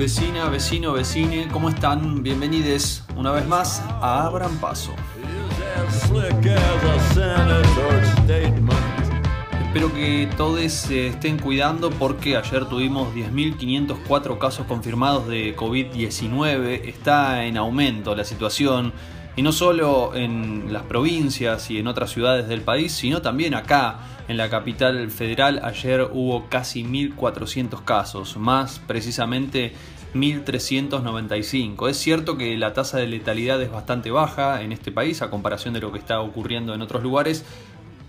Vecina, vecino, vecine, ¿cómo están? Bienvenidos una vez más a Abran Paso. Espero que todos se estén cuidando porque ayer tuvimos 10.504 casos confirmados de COVID-19. Está en aumento la situación y no solo en las provincias y en otras ciudades del país, sino también acá en la capital federal. Ayer hubo casi 1.400 casos, más precisamente 1.395. Es cierto que la tasa de letalidad es bastante baja en este país a comparación de lo que está ocurriendo en otros lugares,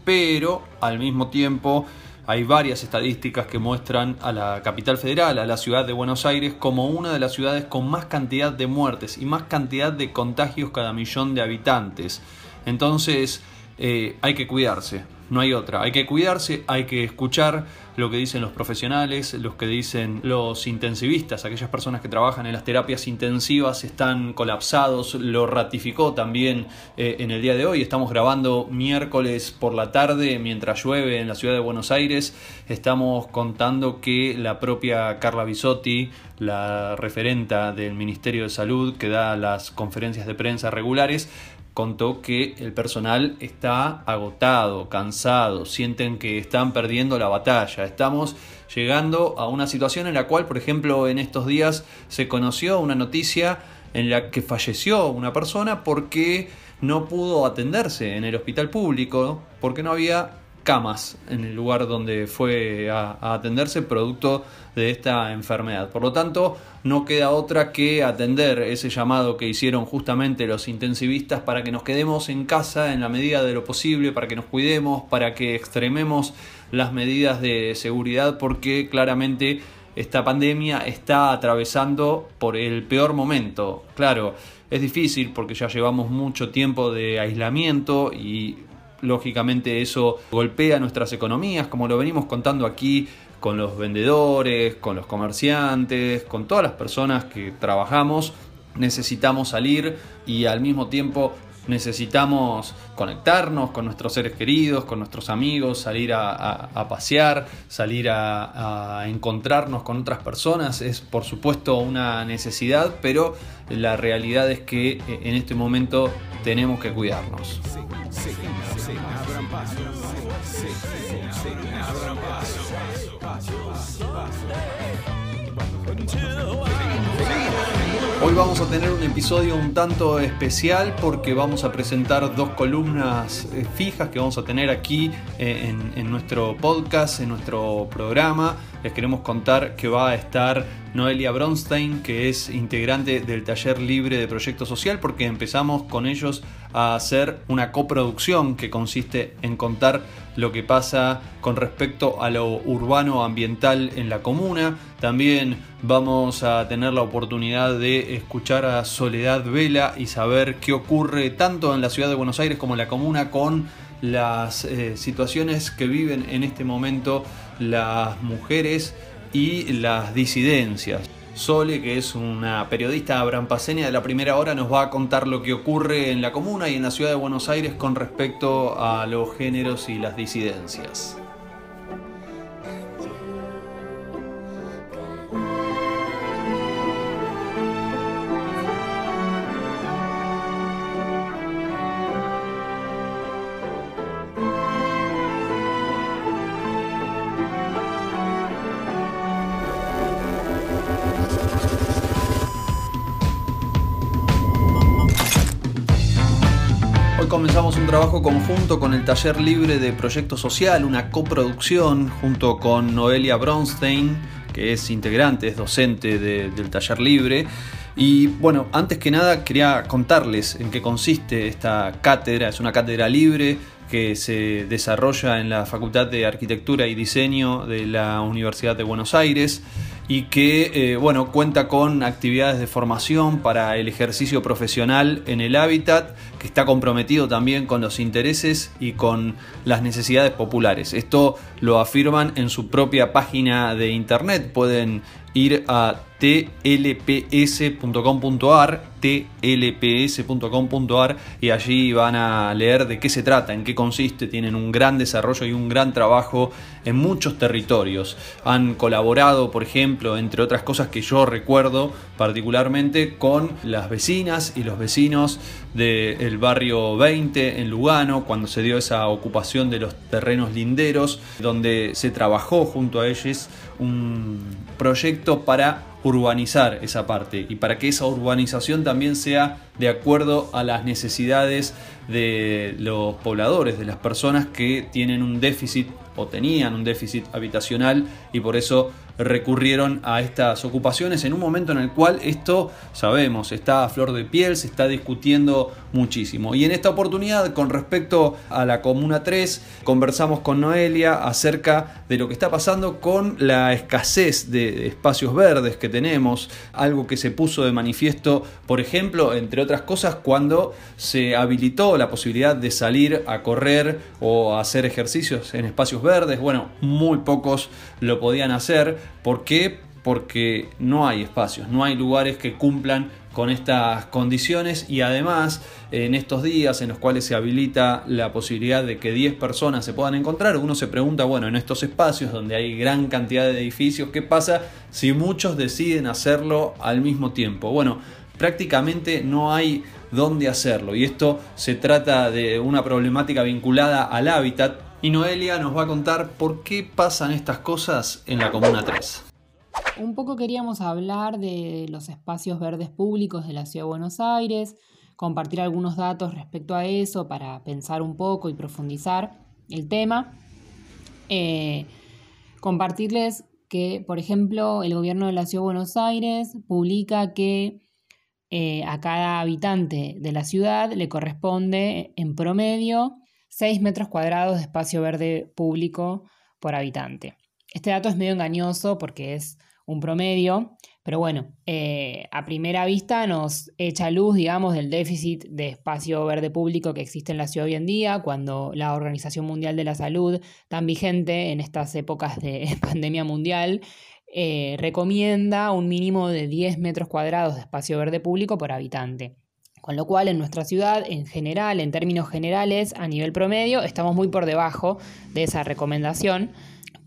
pero al mismo tiempo hay varias estadísticas que muestran a la capital federal, a la ciudad de Buenos Aires, como una de las ciudades con más cantidad de muertes y más cantidad de contagios cada millón de habitantes. Entonces eh, hay que cuidarse no hay otra. Hay que cuidarse, hay que escuchar lo que dicen los profesionales, los que dicen los intensivistas, aquellas personas que trabajan en las terapias intensivas están colapsados, lo ratificó también eh, en el día de hoy. Estamos grabando miércoles por la tarde mientras llueve en la ciudad de Buenos Aires. Estamos contando que la propia Carla Bisotti, la referenta del Ministerio de Salud que da las conferencias de prensa regulares, contó que el personal está agotado, cansado, sienten que están perdiendo la batalla. Estamos llegando a una situación en la cual, por ejemplo, en estos días se conoció una noticia en la que falleció una persona porque no pudo atenderse en el hospital público, porque no había camas en el lugar donde fue a, atenderse producto de esta enfermedad. Por lo tanto, no queda otra que atender ese llamado que hicieron justamente los intensivistas para que nos quedemos en casa en la medida de lo posible, para que nos cuidemos, para que extrememos las medidas de seguridad, porque claramente esta pandemia está atravesando por el peor momento. Claro, es difícil porque ya llevamos mucho tiempo de aislamiento y lógicamente eso golpea nuestras economías, como lo venimos contando aquí con los vendedores, con los comerciantes, con todas las personas que trabajamos. Necesitamos salir y al mismo tiempo necesitamos conectarnos con nuestros seres queridos, con nuestros amigos, salir a, pasear, salir a, encontrarnos con otras personas. Es por supuesto una necesidad, pero la realidad es que eh, en este momento tenemos que cuidarnos. Hoy vamos a tener un episodio un tanto especial porque vamos a presentar dos columnas eh, fijas que vamos a tener aquí eh, en, nuestro podcast, en nuestro programa. Les queremos contar que va a estar Noelia Bronstein, que es integrante del taller libre de proyecto social, porque empezamos con ellos a hacer una coproducción que consiste en contar lo que pasa con respecto a lo urbano ambiental en la comuna. También vamos a tener la oportunidad de escuchar a Soledad Vela y saber qué ocurre tanto en la ciudad de Buenos Aires como en la comuna con las eh, situaciones que viven en este momento las mujeres y las disidencias. Sole, que es una periodista abrampaseña de la primera hora, nos va a contar lo que ocurre en la comuna y en la ciudad de Buenos Aires con respecto a los géneros y las disidencias. Conjunto con el Taller Libre de Proyecto Social, una coproducción junto con Noelia Bronstein, que es integrante, es docente del Taller Libre. Y bueno, antes que nada quería contarles en qué consiste esta cátedra. Es una cátedra libre que se desarrolla en la Facultad de Arquitectura y Diseño de la Universidad de Buenos Aires y que eh, bueno, cuenta con actividades de formación para el ejercicio profesional en el hábitat, que está comprometido también con los intereses y con las necesidades populares. Esto lo afirman en su propia página de internet. Pueden ir a tlps.com.ar, tlps.com.ar y allí van a leer de qué se trata, en qué consiste, tienen un gran desarrollo y un gran trabajo en muchos territorios. Han colaborado, por ejemplo, entre otras cosas que yo recuerdo particularmente, con las vecinas y los vecinos del barrio 20 en Lugano, cuando se dio esa ocupación de los terrenos linderos, donde se trabajó junto a ellos un proyecto para urbanizar esa parte y para que esa urbanización también sea de acuerdo a las necesidades de los pobladores, de las personas que tienen un déficit o tenían un déficit habitacional y por eso recurrieron a estas ocupaciones en un momento en el cual esto, sabemos, está a flor de piel, se está discutiendo muchísimo. Y en esta oportunidad, con respecto a la Comuna 3, conversamos con Noelia acerca de lo que está pasando con la escasez de espacios verdes que tenemos, algo que se puso de manifiesto, por ejemplo, entre otras cosas, cuando se habilitó la posibilidad de salir a correr o a hacer ejercicios en espacios verdes. Bueno, muy pocos lo podían hacer. ¿Por qué? Porque no hay espacios, no hay lugares que cumplan con estas condiciones y además en estos días en los cuales se habilita la posibilidad de que 10 personas se puedan encontrar, uno se pregunta, bueno, en estos espacios donde hay gran cantidad de edificios, ¿qué pasa si muchos deciden hacerlo al mismo tiempo? Bueno, prácticamente no hay dónde hacerlo y esto se trata de una problemática vinculada al hábitat y Noelia nos va a contar por qué pasan estas cosas en la Comuna 3. Un poco queríamos hablar de los espacios verdes públicos de la Ciudad de Buenos Aires, compartir algunos datos respecto a eso para pensar un poco y profundizar el tema. Eh, compartirles que, por ejemplo, el gobierno de la Ciudad de Buenos Aires publica que eh, a cada habitante de la ciudad le corresponde en promedio 6 metros cuadrados de espacio verde público por habitante. Este dato es medio engañoso porque es un promedio, pero bueno, eh, a primera vista nos echa luz, digamos, del déficit de espacio verde público que existe en la ciudad hoy en día, cuando la Organización Mundial de la Salud, tan vigente en estas épocas de pandemia mundial, eh, recomienda un mínimo de 10 metros cuadrados de espacio verde público por habitante. Con lo cual, en nuestra ciudad, en general, en términos generales, a nivel promedio, estamos muy por debajo de esa recomendación.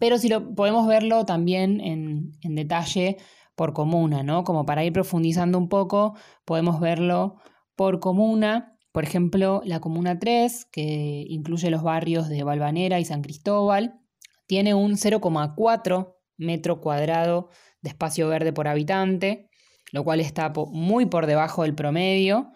Pero si lo podemos verlo también en, en detalle por comuna, ¿no? Como para ir profundizando un poco, podemos verlo por comuna. Por ejemplo, la comuna 3, que incluye los barrios de Valvanera y San Cristóbal, tiene un 0,4 metro cuadrado de espacio verde por habitante lo cual está muy por debajo del promedio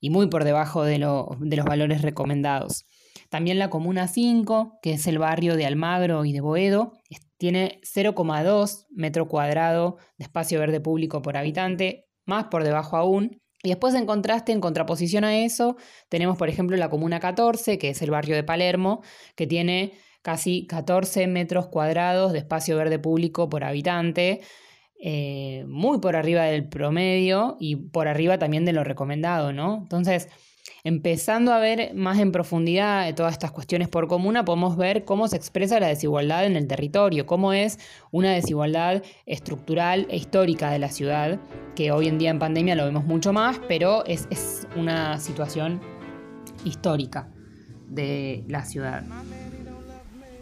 y muy por debajo de, los valores recomendados. También la Comuna 5, que es el barrio de Almagro y de Boedo, tiene 0,2 metro cuadrado de espacio verde público por habitante, más por debajo aún. Y después en contraste, en contraposición a eso, tenemos por ejemplo la Comuna 14, que es el barrio de Palermo, que tiene casi 14 metros cuadrados de espacio verde público por habitante, eh, muy por arriba del promedio y por arriba también de lo recomendado, ¿no? Entonces, empezando a ver más en profundidad todas estas cuestiones por comuna, podemos ver cómo se expresa la desigualdad en el territorio, cómo es una desigualdad estructural e histórica de la ciudad, que hoy en día en pandemia lo vemos mucho más, pero es, es una situación histórica de la ciudad.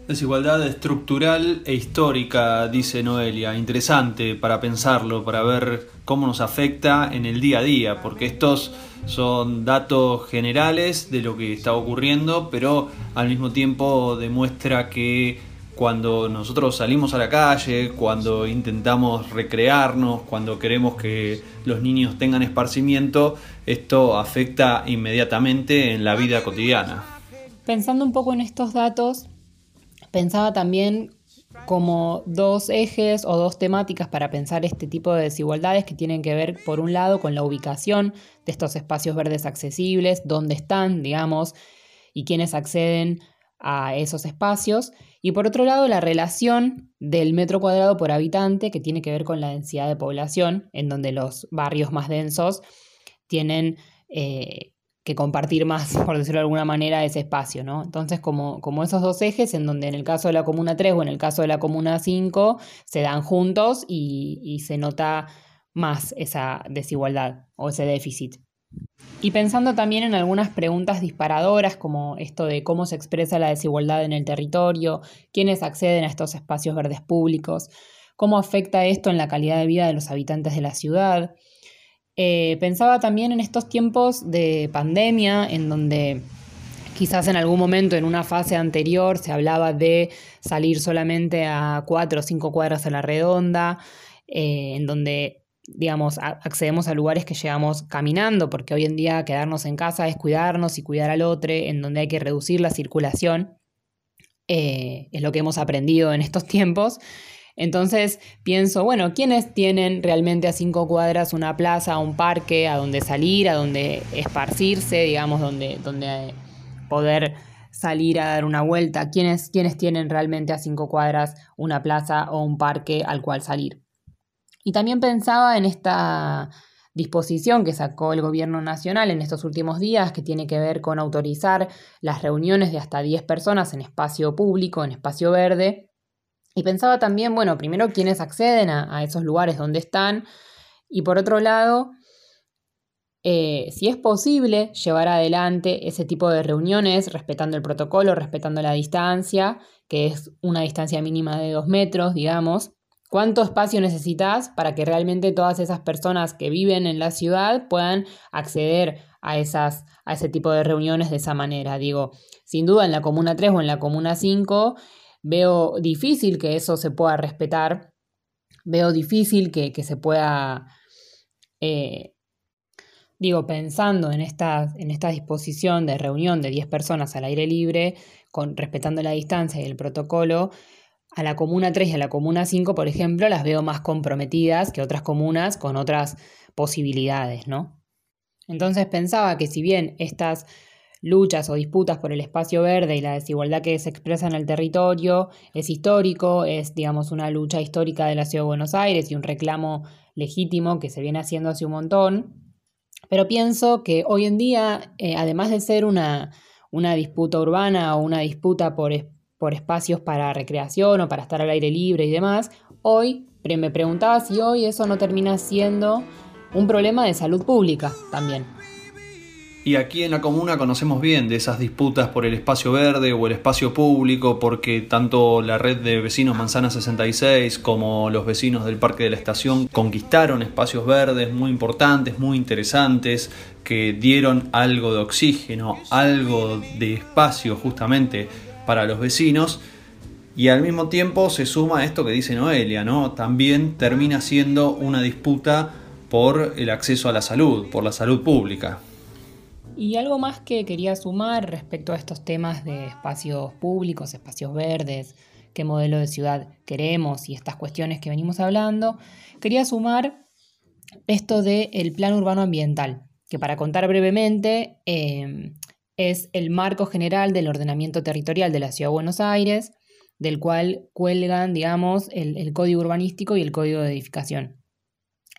Desigualdad estructural e histórica, dice Noelia. Interesante para pensarlo, para ver cómo nos afecta en el día a día, porque estos son datos generales de lo que está ocurriendo, pero al mismo tiempo demuestra que cuando nosotros salimos a la calle, cuando intentamos recrearnos, cuando queremos que los niños tengan esparcimiento, esto afecta inmediatamente en la vida cotidiana. Pensando un poco en estos datos, pensaba también como dos ejes o dos temáticas para pensar este tipo de desigualdades que tienen que ver, por un lado, con la ubicación de estos espacios verdes accesibles, dónde están, digamos, y quiénes acceden a esos espacios, y por otro lado, la relación del metro cuadrado por habitante, que tiene que ver con la densidad de población, en donde los barrios más densos tienen eh, que compartir más, por decirlo de alguna manera, ese espacio, ¿no? Entonces, como, como esos dos ejes, en donde en el caso de la Comuna 3 o en el caso de la Comuna 5 se dan juntos y, se nota más esa desigualdad o ese déficit. Y pensando también en algunas preguntas disparadoras como esto de cómo se expresa la desigualdad en el territorio, quiénes acceden a estos espacios verdes públicos, cómo afecta esto en la calidad de vida de los habitantes de la ciudad. Eh, pensaba también en estos tiempos de pandemia, en donde quizás en algún momento, en una fase anterior, se hablaba de salir solamente a cuatro o cinco cuadras a la redonda, eh, en donde digamos, accedemos a lugares que llegamos caminando, porque hoy en día quedarnos en casa es cuidarnos y cuidar al otro, en donde hay que reducir la circulación, eh, es lo que hemos aprendido en estos tiempos. Entonces pienso, bueno, ¿quiénes tienen realmente a cinco cuadras una plaza, un parque, a donde salir, a donde esparcirse, digamos, donde, donde poder salir a dar una vuelta? ¿Quiénes, ¿Quiénes tienen realmente a cinco cuadras una plaza o un parque al cual salir? Y también pensaba en esta disposición que sacó el gobierno nacional en estos últimos días, que tiene que ver con autorizar las reuniones de hasta 10 personas en espacio público, en espacio verde. Y pensaba también, bueno, primero quiénes acceden a, esos lugares donde están y por otro lado, eh, si es posible llevar adelante ese tipo de reuniones respetando el protocolo, respetando la distancia, que es una distancia mínima de dos metros, digamos, ¿Cuánto espacio necesitas para que realmente todas esas personas que viven en la ciudad puedan acceder a, esas, a ese tipo de reuniones de esa manera? Digo, sin duda en la Comuna 3 o en la Comuna 5 veo difícil que eso se pueda respetar, veo difícil que, se pueda, eh, digo, pensando en esta, en esta disposición de reunión de 10 personas al aire libre, con, respetando la distancia y el protocolo, a la comuna 3 y a la comuna 5, por ejemplo, las veo más comprometidas que otras comunas con otras posibilidades, ¿no? Entonces pensaba que si bien estas luchas o disputas por el espacio verde y la desigualdad que se expresa en el territorio es histórico, es, digamos, una lucha histórica de la Ciudad de Buenos Aires y un reclamo legítimo que se viene haciendo hace un montón, pero pienso que hoy en día, eh, además de ser una, una disputa urbana o una disputa por, por espacios para recreación o para estar al aire libre y demás, hoy me preguntaba si hoy eso no termina siendo un problema de salud pública también. Y aquí en la comuna conocemos bien de esas disputas por el espacio verde o el espacio público, porque tanto la red de vecinos Manzana 66 como los vecinos del Parque de la Estación conquistaron espacios verdes muy importantes, muy interesantes, que dieron algo de oxígeno, algo de espacio justamente para los vecinos. Y al mismo tiempo se suma esto que dice Noelia, ¿no? También termina siendo una disputa por el acceso a la salud, por la salud pública. Y algo más que quería sumar respecto a estos temas de espacios públicos, espacios verdes, qué modelo de ciudad queremos y estas cuestiones que venimos hablando, quería sumar esto del plan urbano ambiental, que para contar brevemente, eh, es el marco general del ordenamiento territorial de la Ciudad de Buenos Aires, del cual cuelgan, digamos, el, código urbanístico y el código de edificación.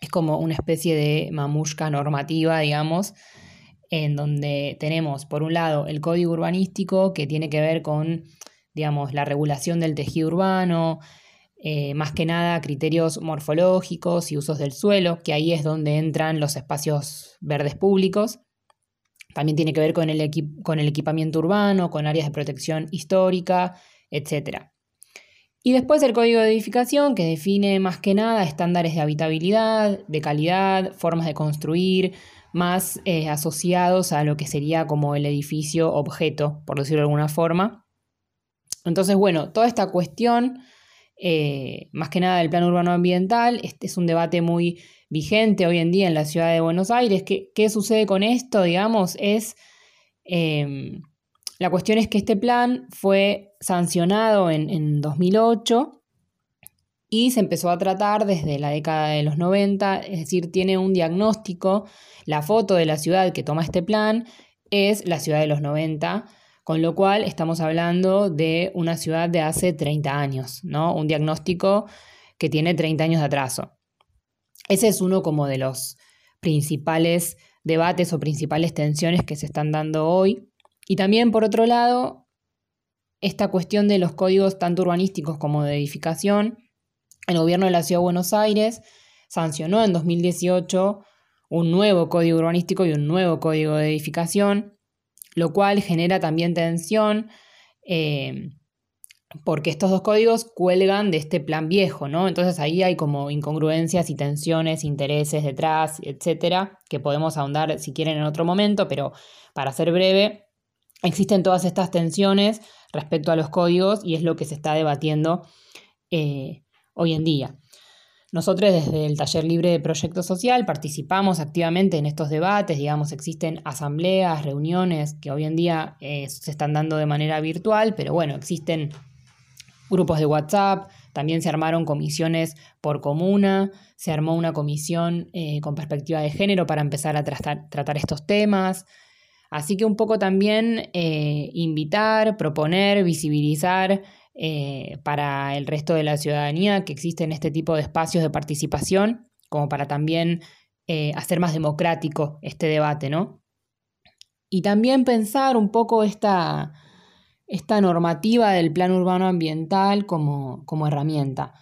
Es como una especie de mamushka normativa, digamos, en donde tenemos, por un lado, el código urbanístico que tiene que ver con, digamos, la regulación del tejido urbano, eh, más que nada criterios morfológicos y usos del suelo, que ahí es donde entran los espacios verdes públicos. También tiene que ver con el, con el equipamiento urbano, con áreas de protección histórica, etc. Y después el código de edificación que define más que nada estándares de habitabilidad, de calidad, formas de construir, más eh, asociados a lo que sería como el edificio objeto, por decirlo de alguna forma. Entonces, bueno, toda esta cuestión, eh, más que nada del plan urbano ambiental, este es un debate muy vigente hoy en día en la ciudad de Buenos Aires. ¿Qué, qué sucede con esto? Digamos, es... Em, la cuestión es que este plan fue sancionado en, en 2008 y se empezó a tratar desde la década de los 90, es decir, tiene un diagnóstico, la foto de la ciudad que toma este plan es la ciudad de los 90, con lo cual estamos hablando de una ciudad de hace 30 años, ¿no? Un diagnóstico que tiene 30 años de atraso. Ese es uno como de los principales debates o principales tensiones que se están dando hoy. Y también, por otro lado, esta cuestión de los códigos tanto urbanísticos como de edificación. El gobierno de la Ciudad de Buenos Aires sancionó en 2018 un nuevo código urbanístico y un nuevo código de edificación, lo cual genera también tensión eh, porque estos dos códigos cuelgan de este plan viejo, ¿no? Entonces ahí hay como incongruencias y tensiones, intereses detrás, etcétera, que podemos ahondar si quieren en otro momento, pero para ser breve, existen todas estas tensiones respecto a los códigos y es lo que se está debatiendo eh, hoy en día. Nosotros desde el Taller Libre de Proyecto Social participamos activamente en estos debates, digamos, existen asambleas, reuniones que hoy en día eh, se están dando de manera virtual, pero bueno, existen grupos de WhatsApp, también se armaron comisiones por comuna, se armó una comisión eh, con perspectiva de género para empezar a tratar, estos temas. Así que un poco también eh, invitar, proponer, visibilizar eh, para el resto de la ciudadanía que existen este tipo de espacios de participación, como para también hacer más democrático este debate, ¿no? Y también pensar un poco esta, esta normativa del plan urbano ambiental como, herramienta.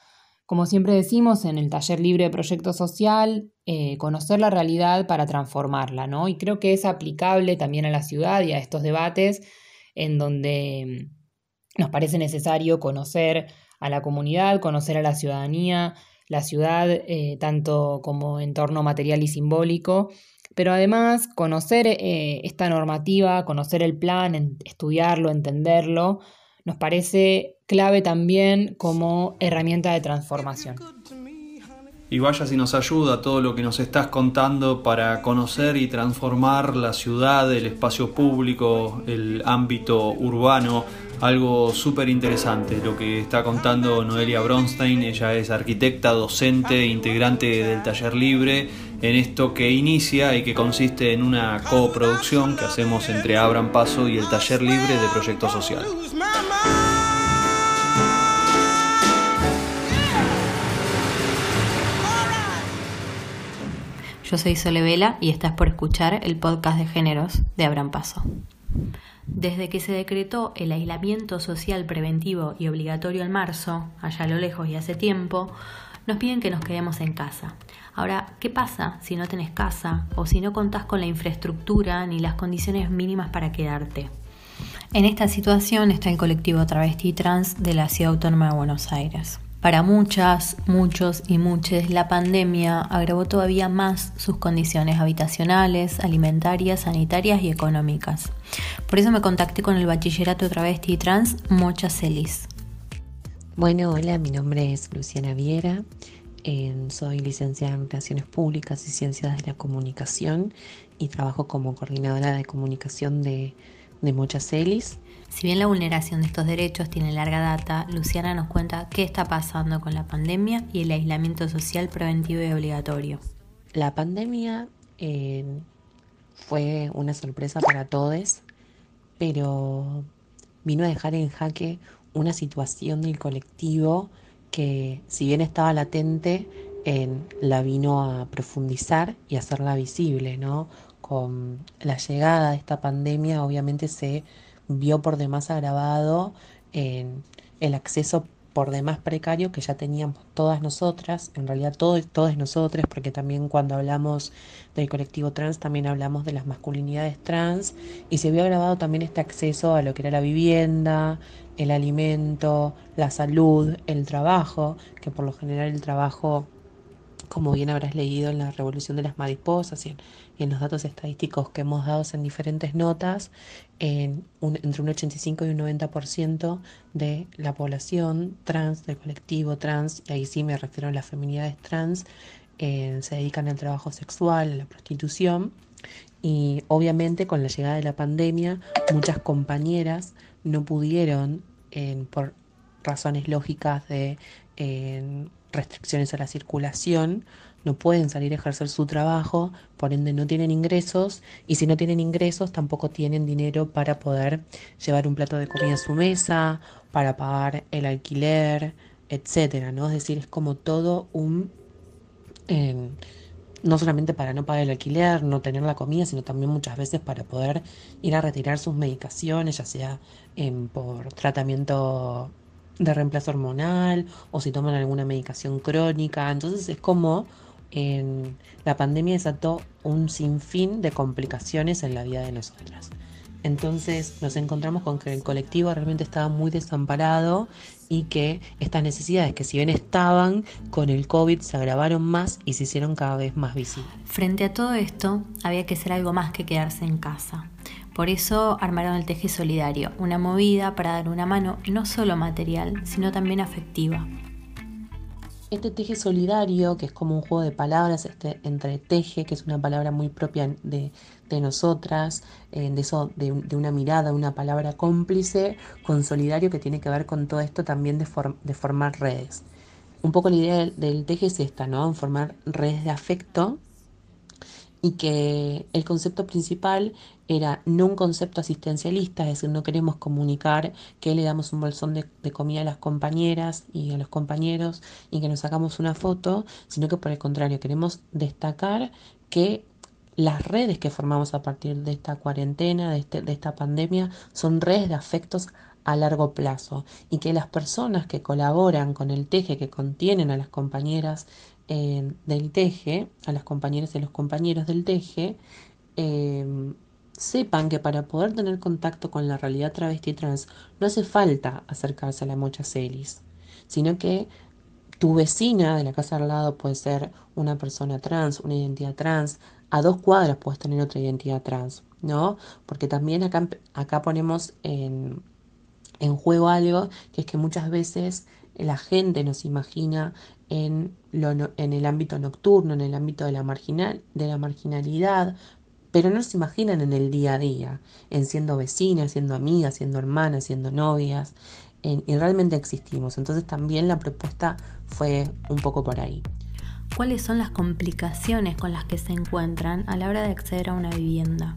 Como siempre decimos en el taller libre de proyecto social, eh, conocer la realidad para transformarla, ¿no? Y creo que es aplicable también a la ciudad y a estos debates en donde nos parece necesario conocer a la comunidad, conocer a la ciudadanía, la ciudad eh, tanto como entorno material y simbólico, pero además, conocer eh, esta normativa, conocer el plan, estudiarlo, entenderlo, nos parece clave también como herramienta de transformación. Y vaya si nos ayuda todo lo que nos estás contando para conocer y transformar la ciudad, el espacio público, el ámbito urbano, algo súper interesante lo que está contando Noelia Bronstein. Ella es arquitecta, docente, integrante del taller libre en esto que inicia y que consiste en una coproducción que hacemos entre Abran Paso y el Taller Libre de Proyecto Social. Yo soy Sole Vela y estás por escuchar el podcast de géneros de Abran Paso. Desde que se decretó el aislamiento social preventivo y obligatorio en marzo, allá a lo lejos y hace tiempo, nos piden que nos quedemos en casa. Ahora, ¿qué pasa si no tenés casa o si no contás con la infraestructura ni las condiciones mínimas para quedarte? En esta situación está el colectivo travesti trans de la Ciudad Autónoma de Buenos Aires. Para muchas, muchos y muchas, la pandemia agravó todavía más sus condiciones habitacionales, alimentarias, sanitarias y económicas. Por eso me contacté con el bachillerato travesti trans Mocha Celis. Bueno, hola, mi nombre es Luciana Viera, soy licenciada en Relaciones Públicas y Ciencias de la Comunicación y trabajo como coordinadora de comunicación de, de Mocha Celis. Si bien la vulneración de estos derechos tiene larga data, Luciana nos cuenta qué está pasando con la pandemia y el aislamiento social preventivo y obligatorio. La pandemia eh, fue una sorpresa para todos, pero vino a dejar en jaque una situación del colectivo que si bien estaba latente, la vino a profundizar y hacerla visible, ¿no? Con la llegada de esta pandemia obviamente se vio por demás agravado en el acceso por demás precario que ya teníamos todas nosotras, en realidad todas nosotras, porque también cuando hablamos del colectivo trans también hablamos de las masculinidades trans y se vio agravado también este acceso a lo que era la vivienda, el alimento, la salud, el trabajo, que por lo general el trabajo, como bien habrás leído en la Revolución de las Mariposas y en, los datos estadísticos que hemos dado en diferentes notas, en entre un 85 y un 90% de la población trans, del colectivo trans, y ahí sí me refiero a las feminidades trans, eh, se dedican al trabajo sexual, a la prostitución. Y obviamente con la llegada de la pandemia, muchas compañeras no pudieron, por razones lógicas de restricciones a la circulación, no pueden salir a ejercer su trabajo, por ende no tienen ingresos y si no tienen ingresos tampoco tienen dinero para poder llevar un plato de comida a su mesa, para pagar el alquiler, etcétera, ¿no? Es decir, es como todo un no solamente para no pagar el alquiler, no tener la comida, sino también muchas veces para poder ir a retirar sus medicaciones, ya sea por tratamiento de reemplazo hormonal o si toman alguna medicación crónica. Entonces es como en, la pandemia desató un sinfín de complicaciones en la vida de nosotras. Entonces nos encontramos con que el colectivo realmente estaba muy desamparado y que estas necesidades que si bien estaban con el COVID se agravaron más y se hicieron cada vez más visibles. Frente a todo esto, había que hacer algo más que quedarse en casa. Por eso armaron el Teje Solidario, una movida para dar una mano no solo material, sino también afectiva. Este teje solidario, que es como un juego de palabras este, entre teje, que es una palabra muy propia de, nosotras, eh, de, eso, de, una mirada, una palabra cómplice, con solidario que tiene que ver con todo esto también de, de formar redes. Un poco la idea del, del, teje es esta, ¿no? Formar redes de afecto y que el concepto principal era no un concepto asistencialista, es decir, no queremos comunicar que le damos un bolsón de, comida a las compañeras y a los compañeros y que nos sacamos una foto, sino que por el contrario, queremos destacar que las redes que formamos a partir de esta cuarentena, de, este, de esta pandemia, son redes de afectos a largo plazo y que las personas que colaboran con el teje, que contienen a las compañeras del teje, a las compañeras y los compañeros del teje, eh, sepan que para poder tener contacto con la realidad travesti trans no hace falta acercarse a la mocha celis, sino que tu vecina de la casa al lado puede ser una persona trans, una identidad trans, a dos cuadras puedes tener otra identidad trans, ¿no? Porque también acá, acá ponemos en, en juego algo que es que muchas veces la gente nos imagina en, lo, en el ámbito nocturno, en el ámbito de la, marginal, de la marginalidad, pero no se imaginan en el día a día, en siendo vecinas, siendo amigas, siendo hermanas, siendo novias, y realmente existimos. Entonces también la propuesta fue un poco por ahí. ¿Cuáles son las complicaciones con las que se encuentran a la hora de acceder a una vivienda?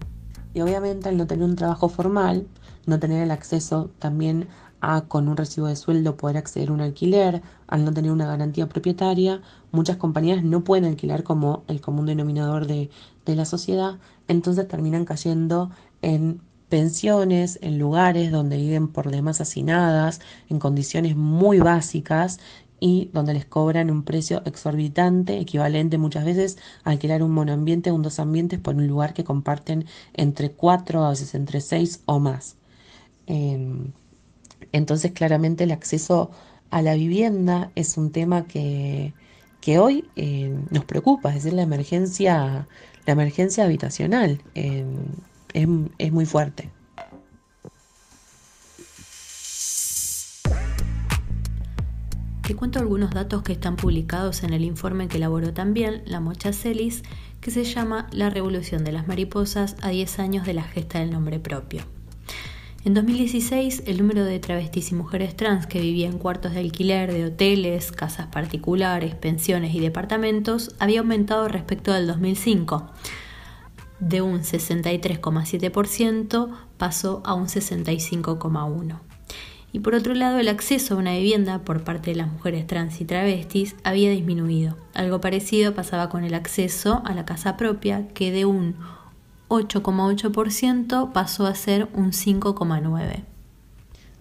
Y obviamente al no tener un trabajo formal, no tener el acceso también a con un recibo de sueldo poder acceder a un alquiler, al no tener una garantía propietaria, muchas compañías no pueden alquilar como el común denominador de, de la sociedad, entonces terminan cayendo en pensiones, en lugares donde viven por demás hacinadas, en condiciones muy básicas y donde les cobran un precio exorbitante, equivalente muchas veces a alquilar un monoambiente o un dos ambientes por un lugar que comparten entre cuatro, a veces entre seis o más. Em, entonces, claramente el acceso a la vivienda es un tema que, hoy eh, nos preocupa, es decir, la emergencia, la emergencia habitacional eh, es, muy fuerte. Te cuento algunos datos que están publicados en el informe que elaboró también la Mocha Celis, que se llama La revolución de las mariposas a 10 años de la gesta del nombre propio. En 2016, el número de travestis y mujeres trans que vivían en cuartos de alquiler de hoteles, casas particulares, pensiones y departamentos había aumentado respecto del 2005. De un 63,7% pasó a un 65,1%. Y por otro lado, el acceso a una vivienda por parte de las mujeres trans y travestis había disminuido. Algo parecido pasaba con el acceso a la casa propia, que de un 8,8% pasó a ser un 5,9%.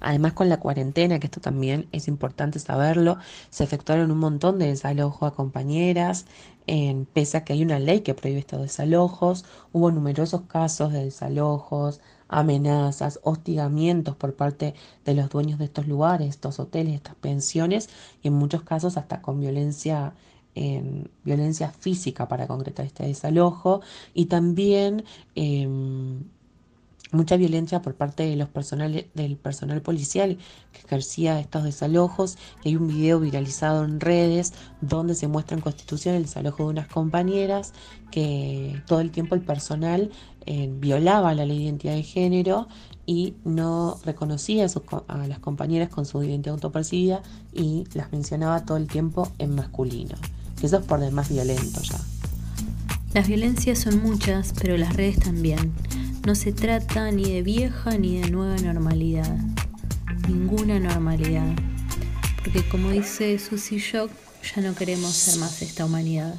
Además, con la cuarentena, que esto también es importante saberlo, se efectuaron un montón de desalojos a compañeras, en, pese a que hay una ley que prohíbe estos desalojos, hubo numerosos casos de desalojos, amenazas, hostigamientos por parte de los dueños de estos lugares, estos hoteles, estas pensiones, y en muchos casos hasta con violencia en violencia física para concretar este desalojo y también em, mucha violencia por parte de los personales, del personal policial que ejercía estos desalojos. Hay un video viralizado en redes donde se muestra en Constitución el desalojo de unas compañeras que todo el tiempo el personal eh, violaba la ley de identidad de género y no reconocía a, a las compañeras con su identidad autopercibida y las mencionaba todo el tiempo en masculino que eso es por demás violento ya. Las violencias son muchas, pero las redes también. No se trata ni de vieja ni de nueva normalidad. Ninguna normalidad. Porque como dice Susie Shock, ya no queremos ser más esta humanidad.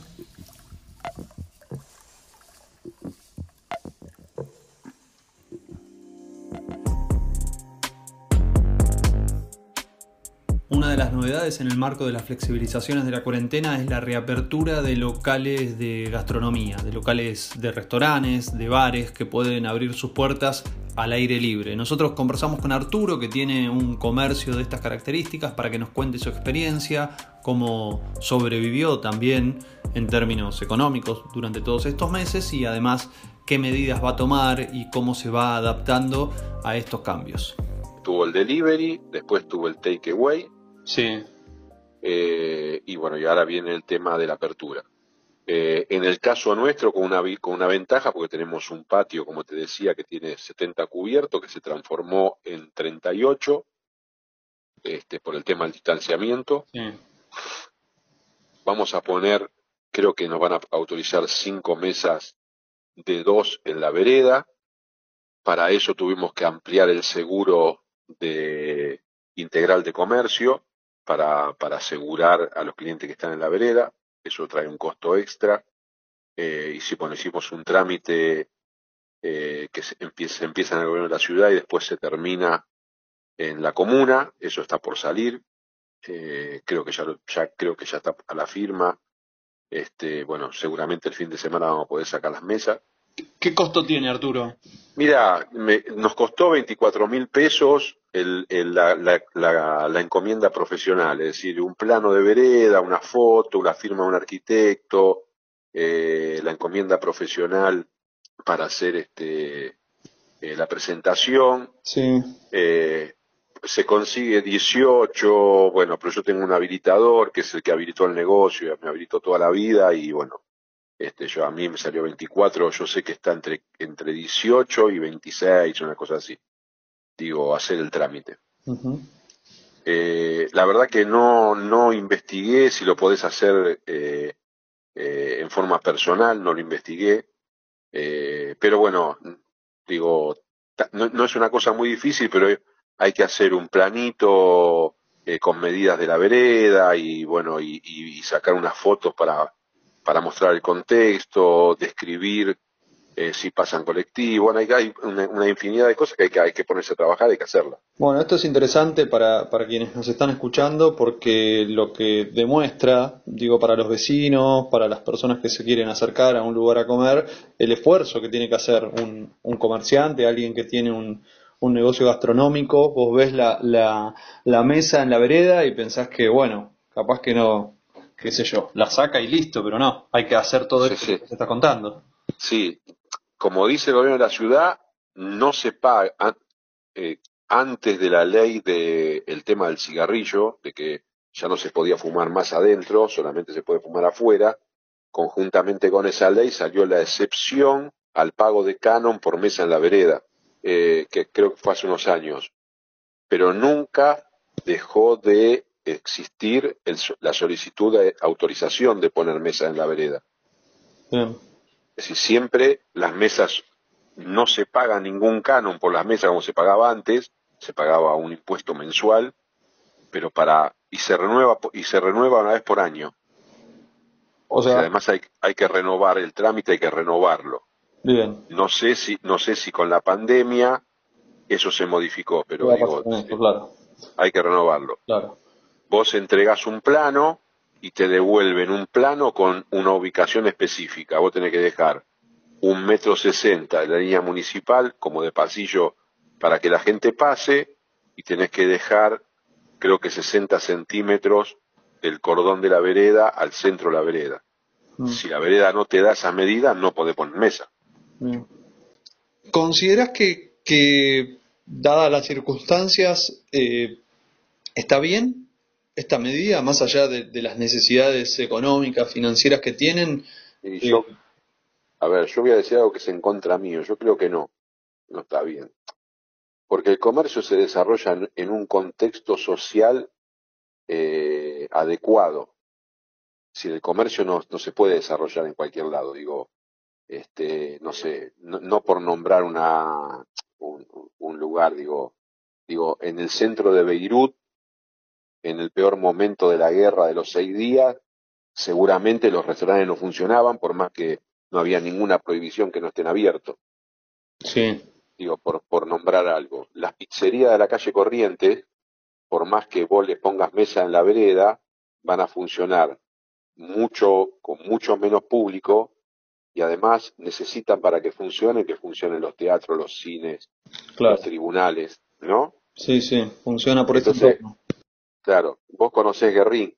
Una de las novedades en el marco de las flexibilizaciones de la cuarentena es la reapertura de locales de gastronomía, de locales de restaurantes, de bares que pueden abrir sus puertas al aire libre. Nosotros conversamos con Arturo, que tiene un comercio de estas características, para que nos cuente su experiencia, cómo sobrevivió también en términos económicos durante todos estos meses y además qué medidas va a tomar y cómo se va adaptando a estos cambios tuvo el delivery, después tuvo el takeaway. Sí. Eh, y bueno, y ahora viene el tema de la apertura. Eh, en el caso nuestro, con una, con una ventaja, porque tenemos un patio, como te decía, que tiene 70 cubiertos, que se transformó en 38, este, por el tema del distanciamiento. Sí. Vamos a poner, creo que nos van a autorizar cinco mesas de dos en la vereda. Para eso tuvimos que ampliar el seguro de integral de comercio para, para asegurar a los clientes que están en la vereda. Eso trae un costo extra. Eh, y si bueno, hicimos un trámite eh, que se empieza, empieza en el gobierno de la ciudad y después se termina en la comuna, eso está por salir. Eh, creo que ya, ya creo que ya está a la firma. Este, bueno, seguramente el fin de semana vamos a poder sacar las mesas. ¿Qué costo tiene Arturo? Mira, nos costó 24 mil pesos el, la, la, encomienda profesional, es decir, un plano de vereda, una foto, una firma de un arquitecto, eh, la encomienda profesional para hacer este eh, la presentación. Sí. Eh, se consigue 18, bueno, pero yo tengo un habilitador que es el que habilitó el negocio, me habilitó toda la vida y bueno, este, yo a mí me salió 24, yo sé que está entre, entre 18 y 26, una cosa así digo, hacer el trámite. Eh, la verdad que no, no investigué si lo podés hacer eh, eh, en forma personal, no lo investigué, pero bueno, digo, no, es una cosa muy difícil, pero hay que hacer un planito con medidas de la vereda y bueno, y, y sacar unas fotos para, para mostrar el contexto, describir eh, si pasan colectivo, bueno, hay, una, infinidad de cosas que hay, que hay que ponerse a trabajar, hay que hacerla. Bueno, esto es interesante para, para quienes nos están escuchando porque lo que demuestra, digo, para los vecinos, para las personas que se quieren acercar a un lugar a comer, el esfuerzo que tiene que hacer un, un comerciante, alguien que tiene un, un negocio gastronómico, vos ves la, la, la mesa en la vereda y pensás que, bueno, capaz que no, qué sé yo, la saca y listo, pero no, hay que hacer todo esto que se está contando. Sí, como dice el gobierno de la ciudad, no se paga eh, antes de la ley del el tema del cigarrillo, de que ya no se podía fumar más adentro, solamente se puede fumar afuera. Conjuntamente con esa ley salió la excepción al pago de canon por mesa en la vereda, eh, que creo que fue hace unos años. Pero nunca dejó de existir la solicitud de autorización de poner mesa en la vereda. Es decir, siempre las mesas no se paga ningún canon por las mesas como se pagaba antes, se pagaba un impuesto mensual, pero para y se renueva y se renueva una vez por año. O sea, además hay, hay que renovar el trámite, hay que renovarlo. Bien. No sé si no sé si con la pandemia eso se modificó, pero digo, claro. hay que renovarlo. Claro. Vos entregas un plano y te devuelven un plano con una ubicación específica. Vos tenés que dejar un metro sesenta de la línea municipal como de pasillo para que la gente pase y tenés que dejar creo que 60 centímetros del cordón de la vereda al centro de la vereda. Mm. Si la vereda no te da esa medida, no podés poner mesa. Mm. ¿Consideras que, que dadas las circunstancias, eh, está bien esta medida, más allá de, las necesidades económicas, financieras que tienen? yo, a ver, yo voy a decir algo que es en contra mío. Yo creo que no, no está bien. Porque el comercio se desarrolla en, un contexto social eh, adecuado. Si el comercio no, no se puede desarrollar en cualquier lado, digo, este, no sé, no, por nombrar una, un, un, lugar, digo, digo, en el centro de Beirut en el peor momento de la guerra de los seis días, seguramente los restaurantes no funcionaban, por más que no había ninguna prohibición que no estén abiertos. Sí. Digo, por, por nombrar algo. Las pizzerías de la calle Corrientes, por más que vos le pongas mesa en la vereda, van a funcionar mucho, con mucho menos público y además necesitan para que funcione que funcionen los teatros, los cines, los tribunales, ¿no? Sí, sí, funciona por eso. Claro, vos conocés Guerrín.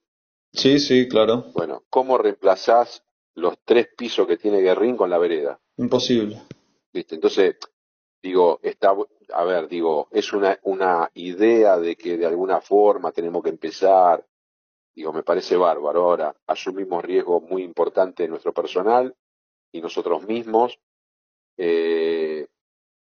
Sí, sí, claro. Bueno, ¿cómo reemplazás los tres pisos que tiene Guerrín con la vereda? Imposible. ¿Viste? Entonces, digo, está, a ver, digo, es una, una idea de que de alguna forma tenemos que empezar, digo, me parece bárbaro. Ahora, asumimos riesgos muy importantes en nuestro personal y nosotros mismos. Eh,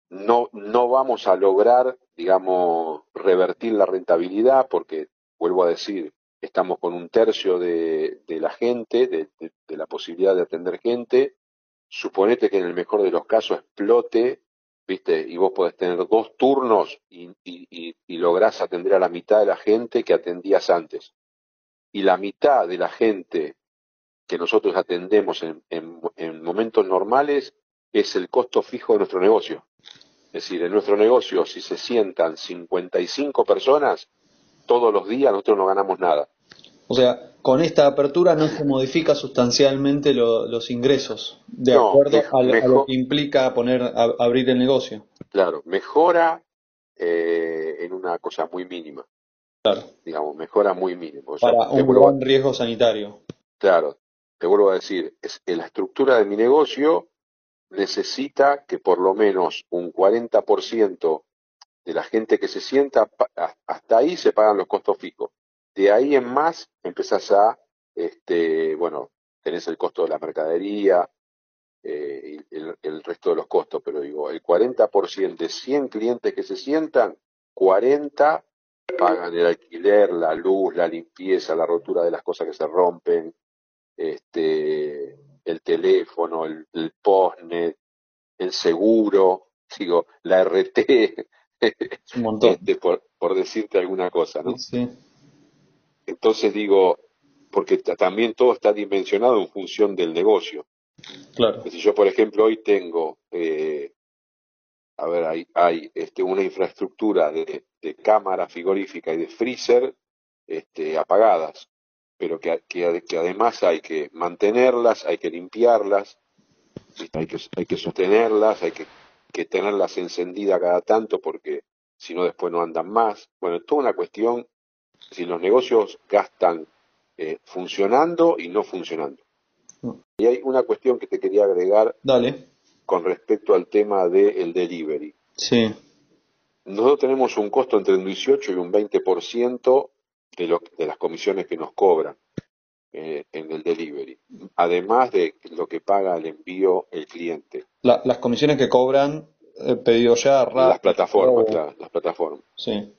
no, no vamos a lograr, digamos, revertir la rentabilidad porque, vuelvo a decir, estamos con un tercio de, la gente, de, la posibilidad de atender gente. Suponete que en el mejor de los casos explote, ¿viste? Y vos podés tener dos turnos y, y, lográs atender a la mitad de la gente que atendías antes. Y la mitad de la gente que nosotros atendemos en, en momentos normales es el costo fijo de nuestro negocio. Es decir, en nuestro negocio, si se sientan 55 personas, todos los días nosotros no ganamos nada. O sea, con esta apertura no se modifica sustancialmente los ingresos, de acuerdo a, lo que implica poner abrir el negocio. Claro, mejora eh, en una cosa muy mínima. Claro. Digamos, mejora muy mínimo. Para un buen riesgo sanitario. Claro, te vuelvo a decir, es, en la estructura de mi negocio necesita que por lo menos un 40% de la gente que se sienta, hasta ahí se pagan los costos fijos. De ahí en más empezás a, este, bueno, tenés el costo de la mercadería, eh, el, resto de los costos, pero digo, el 40% de 100 clientes que se sientan, 40 pagan el alquiler, la luz, la limpieza, la rotura de las cosas que se rompen, este, el teléfono, el, postnet, el seguro, digo, la RT, un montón. Por, por, decirte alguna cosa, ¿no? Sí. Entonces digo, porque también todo está dimensionado en función del negocio. Claro. Si yo, por ejemplo, hoy tengo, eh, a ver, hay, hay este, una infraestructura de, de cámara frigorífica y de freezer este, apagadas pero que, que, que, además hay que mantenerlas, hay que limpiarlas, hay que, hay que sostenerlas, hay que, que tenerlas encendidas cada tanto porque si no después no andan más. Bueno, es toda una cuestión si los negocios gastan eh, funcionando y no funcionando. Mm. Y hay una cuestión que te quería agregar Dale. con respecto al tema del delivery. Sí. Nosotros tenemos un costo entre un 18 y un 20% de, lo, de las comisiones que nos cobran eh, en el delivery, además de lo que paga el envío el cliente. las comisiones que cobran eh, pedido ya, Las plataformas, las plataformas. Sí.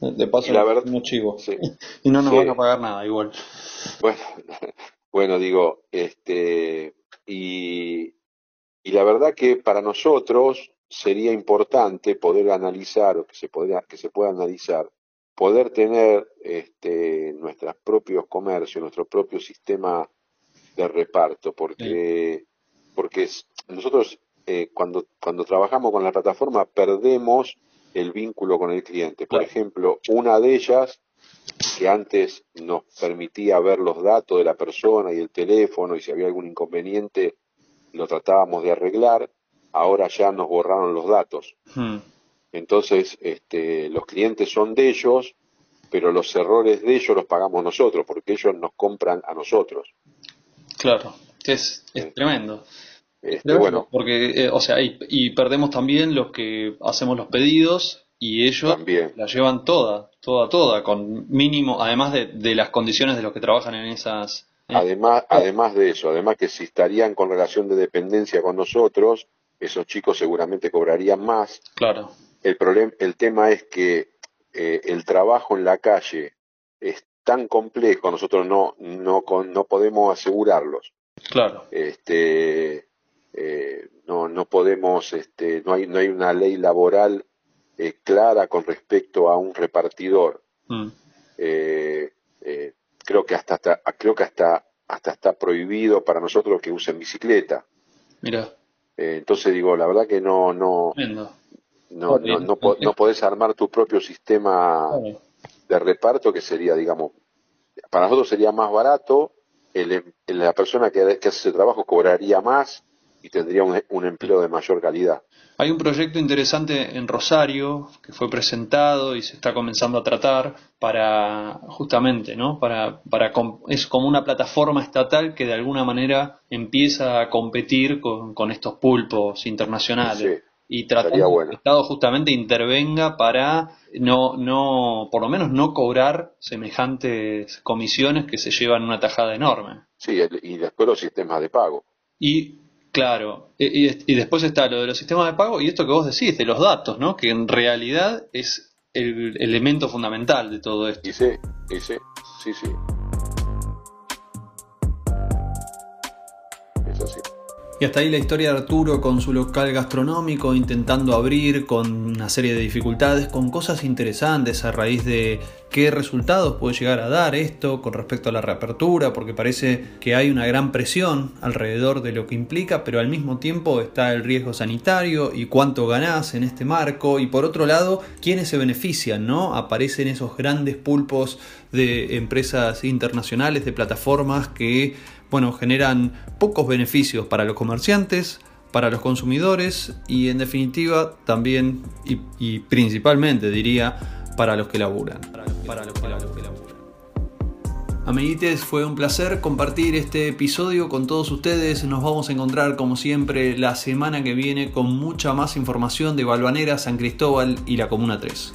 De paso, la verdad, chivo. y no nos van a pagar nada igual. Bueno, bueno digo, este, y, y la verdad que para nosotros sería importante poder analizar, o que se, podría, que se pueda analizar, poder tener este, nuestros propios comercios, nuestro propio sistema de reparto, porque, porque nosotros eh, cuando, cuando trabajamos con la plataforma perdemos el vínculo con el cliente. Por ejemplo, una de ellas que antes nos permitía ver los datos de la persona y el teléfono y si había algún inconveniente lo tratábamos de arreglar, ahora ya nos borraron los datos. Hmm. Entonces, este, los clientes son de ellos, pero los errores de ellos los pagamos nosotros, porque ellos nos compran a nosotros. Claro, que es, es tremendo. Este, bueno, porque, eh, o sea, y, perdemos también los que hacemos los pedidos y ellos la llevan toda, toda, toda, con mínimo, además de, de las condiciones de los que trabajan en esas. Además, además de eso, además que si estarían con relación de dependencia con nosotros, esos chicos seguramente cobrarían más. Claro. El, problema, el tema es que eh, el trabajo en la calle es tan complejo, nosotros no, no, no podemos asegurarlos. Claro. Este, eh, no, no podemos, este, no, hay, no hay una ley laboral eh, clara con respecto a un repartidor. Mm. creo que hasta, hasta, creo que hasta, hasta está prohibido para nosotros que usen bicicleta. Mira. entonces digo, la verdad que no, no, no, no, no, no, podés armar tu propio sistema de reparto que sería, digamos, para nosotros sería más barato, el, la persona que, hace ese trabajo cobraría más y tendría un, empleo de mayor calidad. Hay un proyecto interesante en Rosario que fue presentado y se está comenzando a tratar para justamente, ¿no? Para, para es como una plataforma estatal que de alguna manera empieza a competir con, con estos pulpos internacionales y tratar que el Estado justamente intervenga para no, no, por lo menos no cobrar semejantes comisiones que se llevan una tajada enorme. Sí, y después los sistemas de pago. Y claro, y, y, después está lo de los sistemas de pago y esto que vos decís, de los datos, ¿no? Que en realidad es el elemento fundamental de todo esto. Y sí, y sí, sí, sí. Y hasta ahí la historia de Arturo con su local gastronómico, intentando abrir con una serie de dificultades, con cosas interesantes a raíz de qué resultados puede llegar a dar esto con respecto a la reapertura, porque parece que hay una gran presión alrededor de lo que implica, pero al mismo tiempo está el riesgo sanitario y cuánto ganás en este marco, y por otro lado, quiénes se benefician, ¿no? Aparecen esos grandes pulpos de empresas internacionales, de plataformas que bueno, generan pocos beneficios para los comerciantes, para los consumidores y en definitiva también y, principalmente diría para los que laburan. Para los que laburan. Amiguites, fue un placer compartir este episodio con todos ustedes. Nos vamos a encontrar como siempre la semana que viene con mucha más información de Balvanera, San Cristóbal y la Comuna 3.